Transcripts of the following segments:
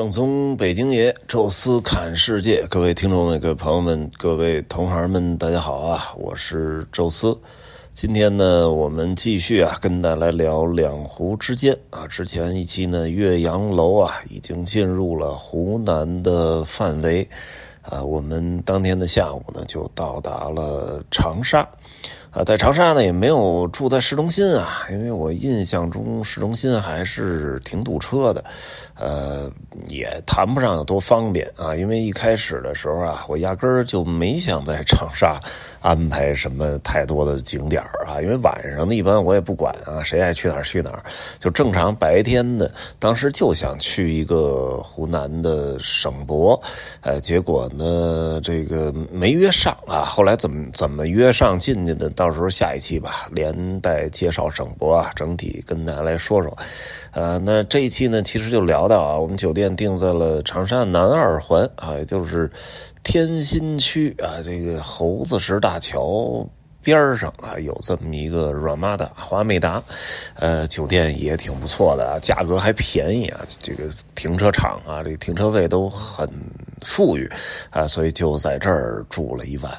正宗北京爷，宙斯侃世界，各位听众们、各位朋友们、各位同行们，大家好啊！我是宙斯。今天呢，我们继续啊，跟大家来聊两湖之间啊。之前一期呢，岳阳楼啊，已经进入了湖南的范围啊。我们当天的下午呢，就到达了长沙。啊，在长沙呢也没有住在市中心啊，因为我印象中市中心还是挺堵车的，呃，也谈不上有多方便啊。因为一开始的时候啊，我压根儿就没想在长沙安排什么太多的景点啊，因为晚上呢一般我也不管啊，谁爱去哪儿去哪儿，就正常白天的，当时就想去一个湖南的省博，呃，结果呢这个没约上啊，后来怎么怎么约上进去的？到时候下一期吧，连带介绍省博啊，整体跟大家来说说。呃，那这一期呢，其实就聊到啊，我们酒店定在了长沙南二环啊，也就是天心区啊，这个猴子石大桥。边上啊，有这么一个 Ramada 华美达，呃，酒店也挺不错的啊，价格还便宜啊，这个停车场啊，这停车位都很富裕啊，所以就在这儿住了一晚，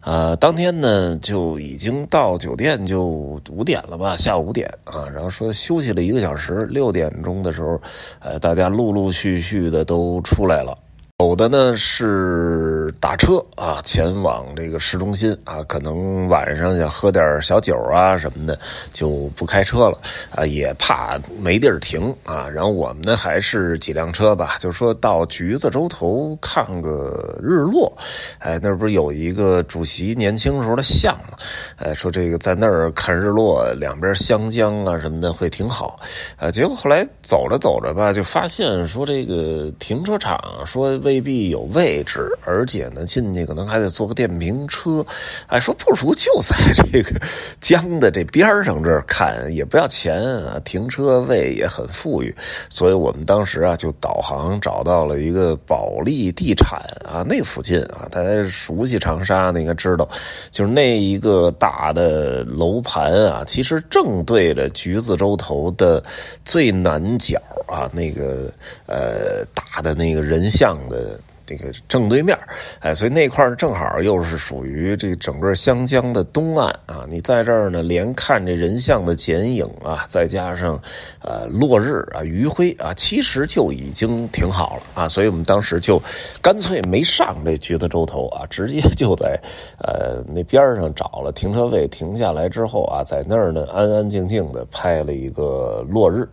啊，当天呢就已经到酒店就五点了吧，下午五点啊，然后说休息了一个小时，六点钟的时候，呃，大家陆陆续续的都出来了。有的呢是打车啊，前往这个市中心啊，可能晚上想喝点小酒啊什么的，就不开车了啊，也怕没地儿停啊。然后我们呢还是几辆车吧，就说到橘子洲头看个日落。哎，那不是有一个主席年轻时候的像吗？哎，说这个在那儿看日落，两边湘江啊什么的会挺好。啊，结果后来走着走着吧，就发现说这个停车场说。未必有位置，而且呢，进去可能还得坐个电瓶车。哎，说不如就在这个江的这边上这儿看，也不要钱啊，停车位也很富裕。所以我们当时啊，就导航找到了一个保利地产啊，那附近啊，大家熟悉长沙，应该知道，就是那一个大的楼盘啊，其实正对着橘子洲头的最南角。啊，那个呃，大的那个人像的呃这个正对面哎，所以那块正好又是属于这整个湘江的东岸啊。你在这儿呢，连看这人像的剪影啊，再加上呃落日啊、余晖啊，其实就已经挺好了啊。所以我们当时就干脆没上这橘子洲头啊，直接就在呃那边上找了停车位停下来之后啊，在那儿呢安安静静的拍了一个落日。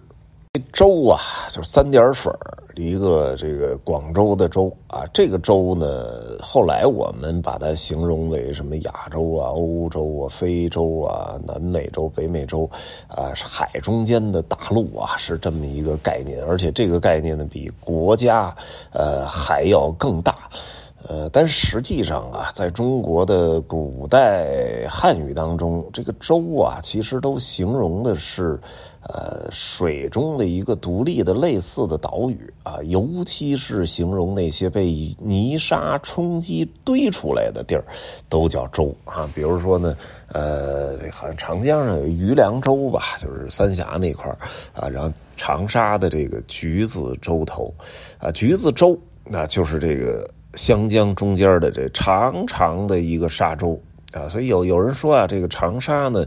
州啊，就是三点水一个这个广州的州啊。这个州呢，后来我们把它形容为什么亚洲啊、欧洲啊、非洲啊、南美洲、北美洲啊，海中间的大陆啊，是这么一个概念。而且这个概念呢，比国家呃还要更大。呃，但实际上啊，在中国的古代汉语当中，这个州啊，其实都形容的是。呃，水中的一个独立的类似的岛屿啊，尤其是形容那些被泥沙冲击堆出来的地儿，都叫州啊。比如说呢，呃，好像长江上有余梁洲吧，就是三峡那块啊。然后长沙的这个橘子洲头啊，橘子洲那就是这个湘江中间的这长长的一个沙洲啊。所以有有人说啊，这个长沙呢。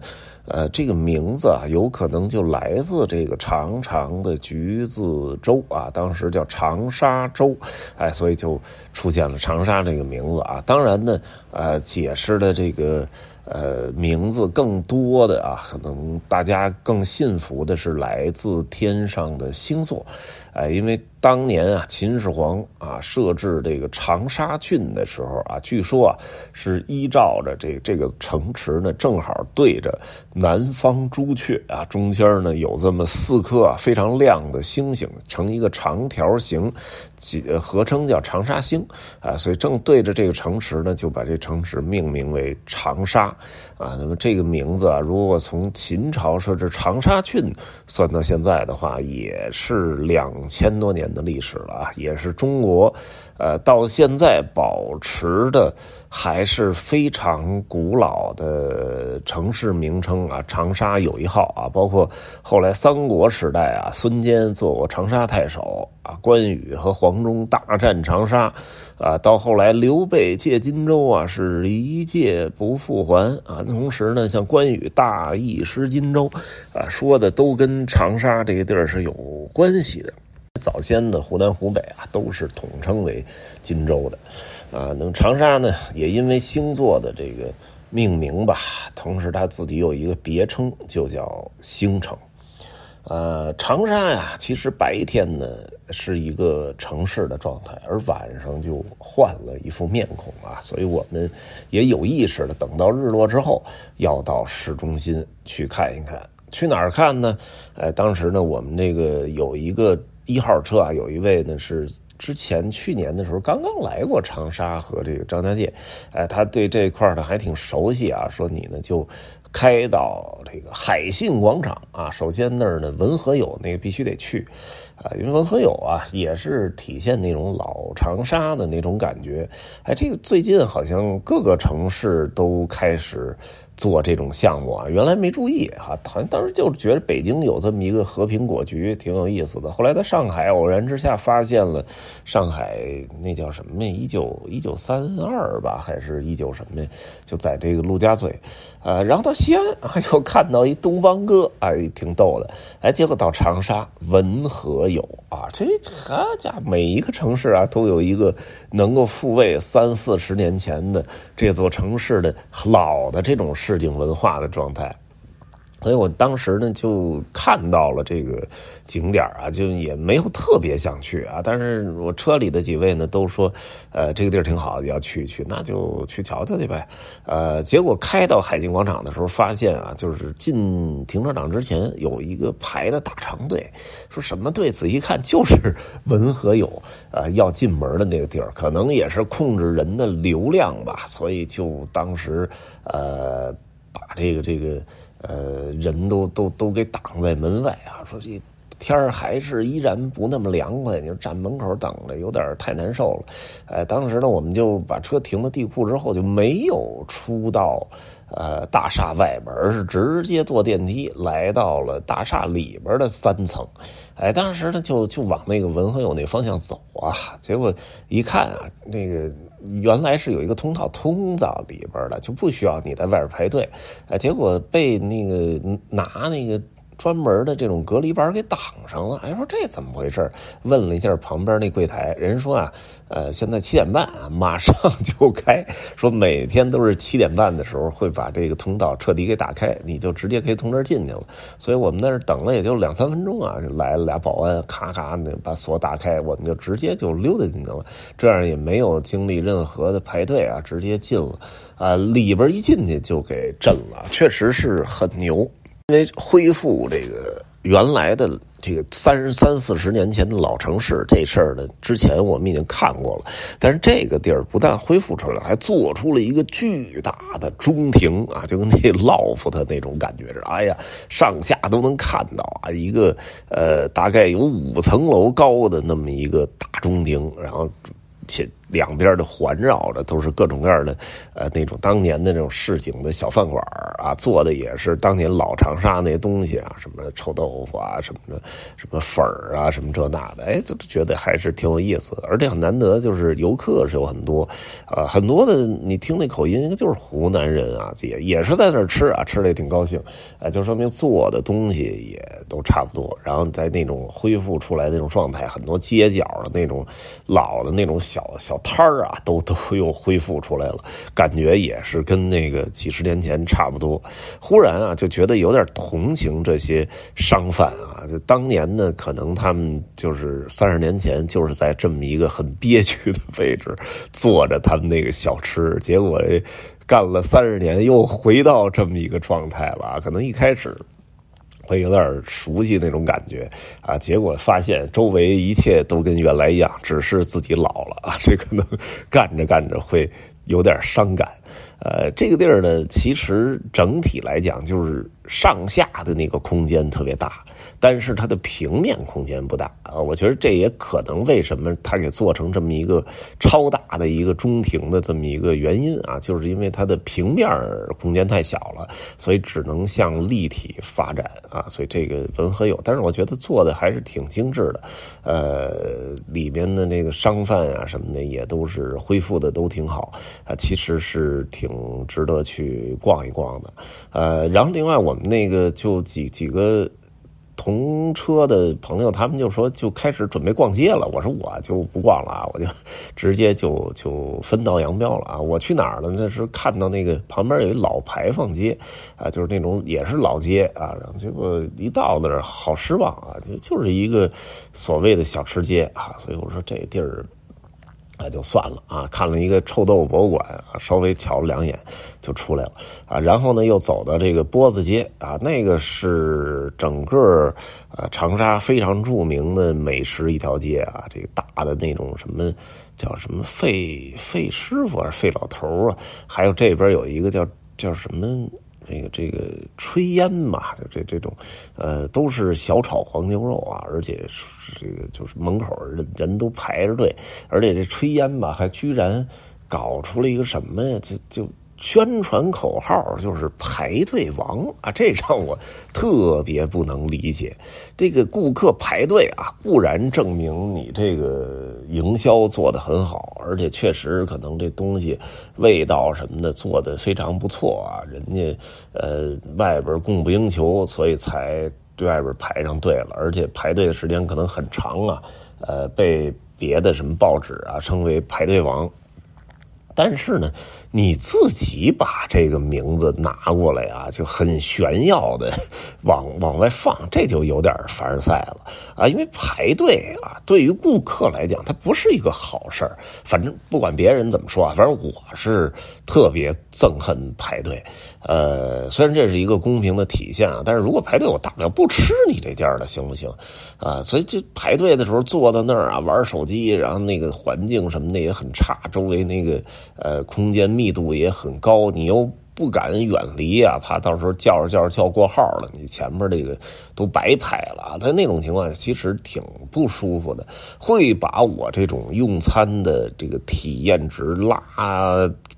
呃，这个名字啊，有可能就来自这个长长的橘子洲啊，当时叫长沙洲，哎，所以就出现了长沙这个名字啊。当然呢，呃，解释的这个。呃，名字更多的啊，可能大家更信服的是来自天上的星座，哎，因为当年啊，秦始皇啊设置这个长沙郡的时候啊，据说啊是依照着这这个城池呢，正好对着南方朱雀啊，中间呢有这么四颗啊非常亮的星星，成一个长条形，几合称叫长沙星啊，所以正对着这个城池呢，就把这城池命名为长沙。啊，那么这个名字啊，如果从秦朝设置长沙郡算到现在的话，也是两千多年的历史了啊，也是中国，呃，到现在保持的还是非常古老的城市名称啊。长沙有一号啊，包括后来三国时代啊，孙坚做过长沙太守啊，关羽和黄忠大战长沙。啊，到后来刘备借荆州啊，是一借不复还啊。同时呢，像关羽大意失荆州，啊，说的都跟长沙这个地儿是有关系的。早先的湖南、湖北啊，都是统称为荆州的，啊，那么长沙呢，也因为星座的这个命名吧，同时它自己有一个别称，就叫星城。呃，长沙呀，其实白天呢是一个城市的状态，而晚上就换了一副面孔啊，所以我们也有意识的等到日落之后，要到市中心去看一看。去哪儿看呢？呃，当时呢，我们那个有一个一号车啊，有一位呢是之前去年的时候刚刚来过长沙和这个张家界，哎，他对这块呢还挺熟悉啊，说你呢就。开到这个海信广场啊，首先那儿呢文和友那个必须得去，啊，因为文和友啊也是体现那种老长沙的那种感觉。哎，这个最近好像各个城市都开始。做这种项目啊，原来没注意哈，好像当时就觉得北京有这么一个和平果局挺有意思的。后来在上海偶然之下发现了上海那叫什么呀？一九一九三二吧，还是一九什么呀？就在这个陆家嘴，呃，然后到西安啊又看到一东方哥，哎，挺逗的。哎，结果到长沙文和友啊，这好家伙，每一个城市啊都有一个能够复位三四十年前的这座城市的老的这种。市井文化的状态，所以我当时呢就看到了这个景点啊，就也没有特别想去啊。但是我车里的几位呢都说，呃，这个地儿挺好，要去去，那就去瞧瞧去呗。呃，结果开到海景广场的时候，发现啊，就是进停车场之前有一个排的大长队，说什么队？仔细看就是文和友啊要进门的那个地儿，可能也是控制人的流量吧，所以就当时。呃，把这个这个呃人都都都给挡在门外啊！说这天儿还是依然不那么凉快，你站门口等着有点太难受了。哎，当时呢，我们就把车停到地库之后，就没有出到呃大厦外边，而是直接坐电梯来到了大厦里边的三层。哎，当时呢就就往那个文和友那方向走啊，结果一看啊，那个。原来是有一个通道通到里边的，就不需要你在外边排队，哎，结果被那个拿那个。专门的这种隔离板给挡上了，哎，说这怎么回事？问了一下旁边那柜台，人说啊，呃，现在七点半啊，马上就开，说每天都是七点半的时候会把这个通道彻底给打开，你就直接可以从这儿进去了。所以我们在这等了也就两三分钟啊，就来了俩保安，咔咔的把锁打开，我们就直接就溜达进去了，这样也没有经历任何的排队啊，直接进了，啊，里边一进去就给震了，确实是很牛。因为恢复这个原来的这个三十三四十年前的老城市这事儿呢，之前我们已经看过了。但是这个地儿不但恢复出来，还做出了一个巨大的中庭啊，就跟那 loft 那种感觉似的。哎呀，上下都能看到啊，一个呃大概有五层楼高的那么一个大中庭，然后且。两边的环绕着都是各种各样的，呃，那种当年的那种市井的小饭馆啊，做的也是当年老长沙那些东西啊，什么臭豆腐啊，什么的，什么粉儿啊，什么这那的，哎，就觉得还是挺有意思。而且很难得，就是游客是有很多，呃，很多的你听那口音应该，就是湖南人啊，也也是在那儿吃啊，吃的也挺高兴，哎，就说明做的东西也都差不多。然后在那种恢复出来那种状态，很多街角的那种老的那种小小。摊儿啊，都都又恢复出来了，感觉也是跟那个几十年前差不多。忽然啊，就觉得有点同情这些商贩啊，就当年呢，可能他们就是三十年前就是在这么一个很憋屈的位置坐着他们那个小吃，结果干了三十年又回到这么一个状态了。可能一开始。会有点熟悉那种感觉啊，结果发现周围一切都跟原来一样，只是自己老了啊，这可能 干着干着会有点伤感。呃，这个地儿呢，其实整体来讲就是上下的那个空间特别大。但是它的平面空间不大啊，我觉得这也可能为什么它给做成这么一个超大的一个中庭的这么一个原因啊，就是因为它的平面空间太小了，所以只能向立体发展啊，所以这个文和友，但是我觉得做的还是挺精致的，呃，里面的那个商贩啊什么的也都是恢复的都挺好啊，其实是挺值得去逛一逛的，呃，然后另外我那个就几几个。同车的朋友，他们就说就开始准备逛街了。我说我就不逛了啊，我就直接就就分道扬镳了啊。我去哪儿了？那是看到那个旁边有一老牌坊街啊，就是那种也是老街啊。然后结果一到那儿，好失望啊，就就是一个所谓的小吃街啊。所以我说这地儿。那就算了啊，看了一个臭豆腐博物馆啊，稍微瞧了两眼就出来了啊。然后呢，又走到这个波子街啊，那个是整个啊长沙非常著名的美食一条街啊。这个大的那种什么叫什么费费师傅还是费老头啊？还有这边有一个叫叫什么？那个这个炊烟嘛，就这这种，呃，都是小炒黄牛肉啊，而且是这个就是门口人人都排着队，而且这炊烟吧，还居然搞出了一个什么呀？就就。宣传口号就是排队王啊，这让我特别不能理解。这个顾客排队啊，固然证明你这个营销做得很好，而且确实可能这东西味道什么的做得非常不错啊。人家呃外边供不应求，所以才对外边排上队了，而且排队的时间可能很长啊。呃，被别的什么报纸啊称为排队王。但是呢，你自己把这个名字拿过来啊，就很炫耀的 往往外放，这就有点凡尔赛了啊！因为排队啊，对于顾客来讲，它不是一个好事儿。反正不管别人怎么说啊，反正我是特别憎恨排队。呃，虽然这是一个公平的体现啊，但是如果排队，我大不了不吃你这家的，行不行？啊，所以这排队的时候坐到那儿啊，玩手机，然后那个环境什么的也很差，周围那个呃空间密度也很高，你又。不敢远离啊，怕到时候叫着叫着叫过号了，你前面这个都白拍了。在那种情况下，其实挺不舒服的，会把我这种用餐的这个体验值拉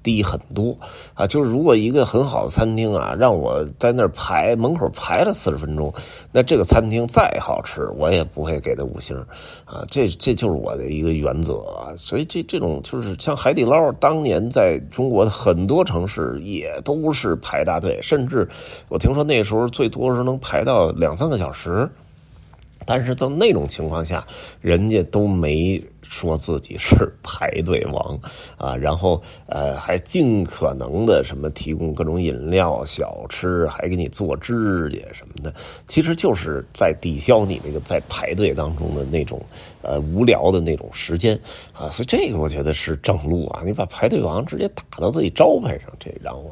低很多啊。就是如果一个很好的餐厅啊，让我在那儿排门口排了四十分钟，那这个餐厅再好吃，我也不会给它五星啊。这这就是我的一个原则啊。所以这这种就是像海底捞，当年在中国的很多城市也。都是排大队，甚至我听说那时候最多是能排到两三个小时，但是在那种情况下，人家都没说自己是排队王啊，然后呃还尽可能的什么提供各种饮料、小吃，还给你做指甲什么的，其实就是在抵消你那个在排队当中的那种呃无聊的那种时间啊，所以这个我觉得是正路啊，你把排队王直接打到自己招牌上，这让我。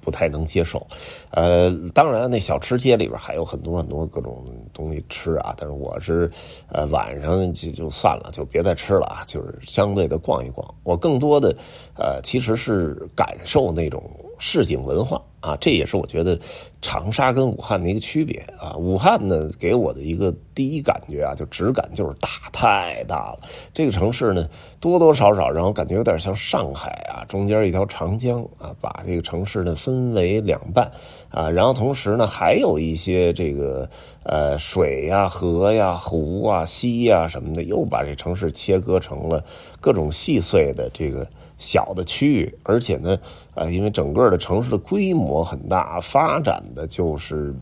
不太能接受，呃，当然那小吃街里边还有很多很多各种东西吃啊，但是我是，呃，晚上就就算了，就别再吃了啊，就是相对的逛一逛。我更多的，呃，其实是感受那种市井文化。啊，这也是我觉得长沙跟武汉的一个区别啊。武汉呢，给我的一个第一感觉啊，就质感就是大，太大了。这个城市呢，多多少少让我感觉有点像上海啊，中间一条长江啊，把这个城市呢分为两半啊。然后同时呢，还有一些这个呃水呀、河呀、湖啊、溪呀什么的，又把这城市切割成了各种细碎的这个。小的区域，而且呢，呃，因为整个的城市的规模很大，发展的就是，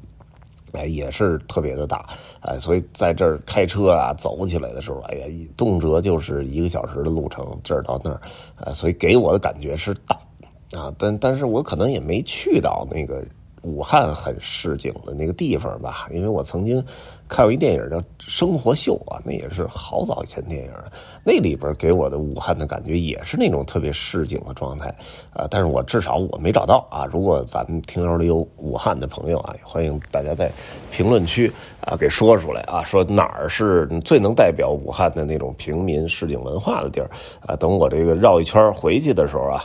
哎，也是特别的大，哎，所以在这儿开车啊，走起来的时候，哎呀，动辄就是一个小时的路程，这儿到那儿，啊，所以给我的感觉是大，啊，但但是我可能也没去到那个。武汉很市井的那个地方吧，因为我曾经看过一电影叫《生活秀》啊，那也是好早以前电影，那里边给我的武汉的感觉也是那种特别市井的状态啊。但是我至少我没找到啊。如果咱们听友里有武汉的朋友啊，欢迎大家在评论区啊给说出来啊，说哪儿是最能代表武汉的那种平民市井文化的地儿啊。等我这个绕一圈回去的时候啊。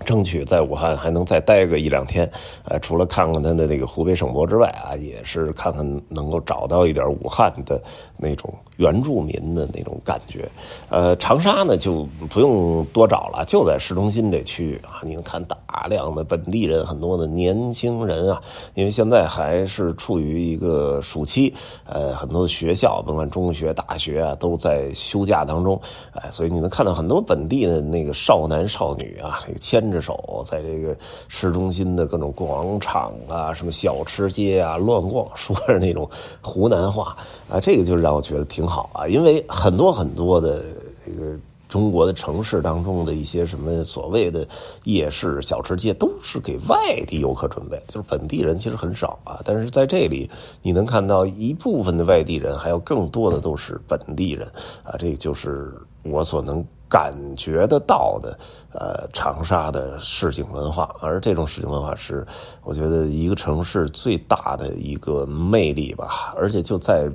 争取在武汉还能再待个一两天，呃，除了看看他的那个湖北省博之外啊，也是看看能够找到一点武汉的那种原住民的那种感觉。呃，长沙呢就不用多找了，就在市中心这区域啊，你能看大量的本地人，很多的年轻人啊，因为现在还是处于一个暑期，呃，很多的学校，甭管中学、大学啊，都在休假当中，哎，所以你能看到很多本地的那个少男少女啊，这个牵。着手在这个市中心的各种广场啊、什么小吃街啊乱逛，说着那种湖南话啊，这个就让我觉得挺好好啊。因为很多很多的这个中国的城市当中的一些什么所谓的夜市、小吃街，都是给外地游客准备，就是本地人其实很少啊。但是在这里，你能看到一部分的外地人，还有更多的都是本地人啊。这就是我所能。感觉得到的，呃，长沙的市井文化，而这种市井文化是，我觉得一个城市最大的一个魅力吧。而且就在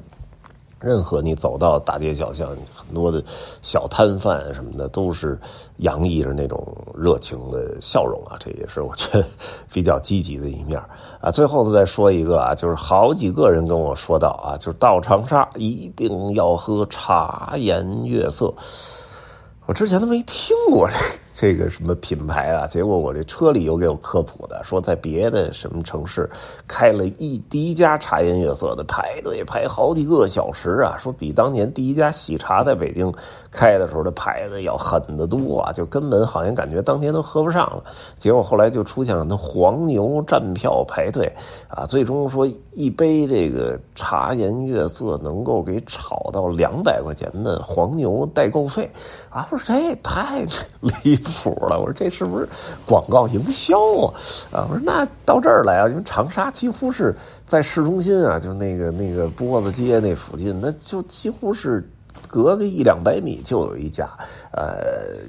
任何你走到大街小巷，很多的小摊贩什么的，都是洋溢着那种热情的笑容啊。这也是我觉得比较积极的一面啊。最后再说一个啊，就是好几个人跟我说到啊，就是到长沙一定要喝茶颜悦色。我之前都没听过这。这个什么品牌啊？结果我这车里有给我科普的，说在别的什么城市开了一第一家茶颜悦色的，排队排好几个小时啊！说比当年第一家喜茶在北京开的时候的排的要狠得多啊！就根本好像感觉当天都喝不上了。结果后来就出现了那黄牛站票排队啊，最终说一杯这个茶颜悦色能够给炒到两百块钱的黄牛代购费啊！我说这也太 离。谱了！我说这是不是广告营销啊？啊！我说那到这儿来啊，因为长沙几乎是在市中心啊，就那个那个波子街那附近，那就几乎是。隔个一两百米就有一家，呃，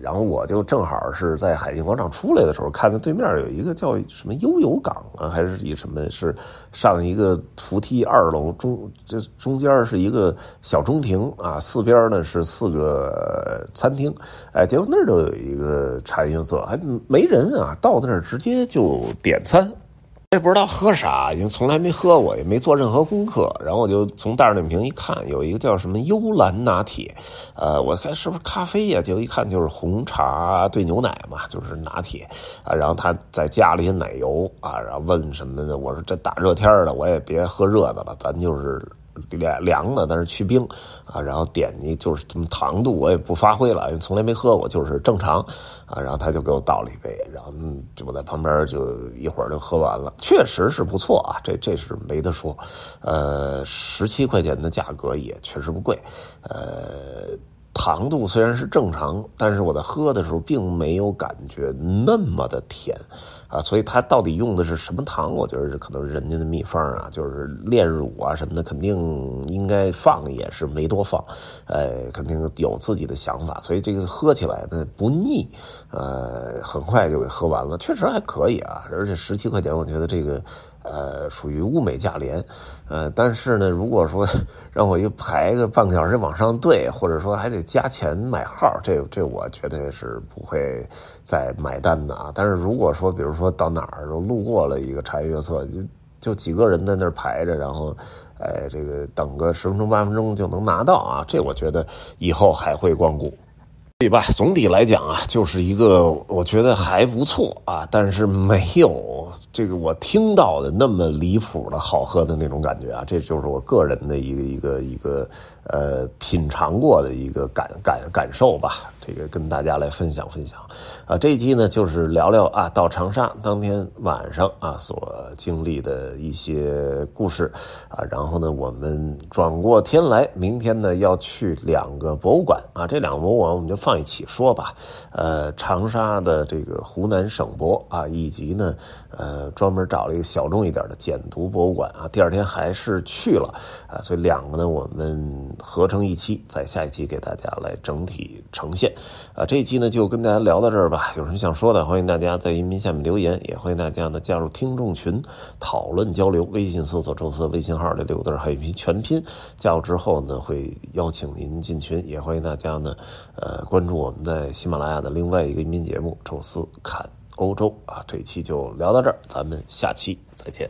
然后我就正好是在海信广场出来的时候，看到对面有一个叫什么悠游港啊，还是一什么是上一个扶梯二楼中，这中间是一个小中庭啊，四边呢是四个餐厅，哎，结果那儿都有一个茶颜悦色，还没人啊，到那儿直接就点餐。也不知道喝啥，因为从来没喝过，也没做任何功课。然后我就从袋儿里瓶一看，有一个叫什么幽兰拿铁，呃，我看是不是咖啡呀？结果一看就是红茶兑牛奶嘛，就是拿铁啊。然后他再加了一些奶油啊，然后问什么的？我说这大热天的，我也别喝热的了，咱就是。凉凉的，但是去冰啊，然后点你就是什么糖度我也不发挥了，因为从来没喝过，就是正常啊。然后他就给我倒了一杯，然后就我在旁边就一会儿就喝完了，确实是不错啊，这这是没得说。呃，十七块钱的价格也确实不贵，呃，糖度虽然是正常，但是我在喝的时候并没有感觉那么的甜。啊，所以它到底用的是什么糖？我觉得是可能人家的秘方啊，就是炼乳啊什么的，肯定应该放也是没多放，哎，肯定有自己的想法，所以这个喝起来呢不腻，呃，很快就给喝完了，确实还可以啊，而且十七块钱，我觉得这个。呃，属于物美价廉，呃，但是呢，如果说 让我又排个半个小时往上队，或者说还得加钱买号，这这我绝对是不会再买单的啊。但是如果说，比如说到哪儿路过了一个茶颜悦色，就就几个人在那儿排着，然后，哎，这个等个十分钟八分钟就能拿到啊，这我觉得以后还会光顾。对吧？总体来讲啊，就是一个我觉得还不错啊，但是没有这个我听到的那么离谱的好喝的那种感觉啊，这就是我个人的一个一个一个。呃，品尝过的一个感感感受吧，这个跟大家来分享分享。啊，这一期呢就是聊聊啊，到长沙当天晚上啊所经历的一些故事啊。然后呢，我们转过天来，明天呢要去两个博物馆啊，这两个博物馆我们就放一起说吧。呃，长沙的这个湖南省博啊，以及呢呃专门找了一个小众一点的简读博物馆啊。第二天还是去了啊，所以两个呢我们。合成一期，在下一期给大家来整体呈现。啊，这一期呢就跟大家聊到这儿吧。有什么想说的，欢迎大家在音频下面留言，也欢迎大家呢加入听众群讨论交流。微信搜索“宙斯”微信号这六个字还有一批全拼，加入之后呢会邀请您进群。也欢迎大家呢，呃，关注我们在喜马拉雅的另外一个音频节目《宙斯看欧洲啊。这一期就聊到这儿，咱们下期再见。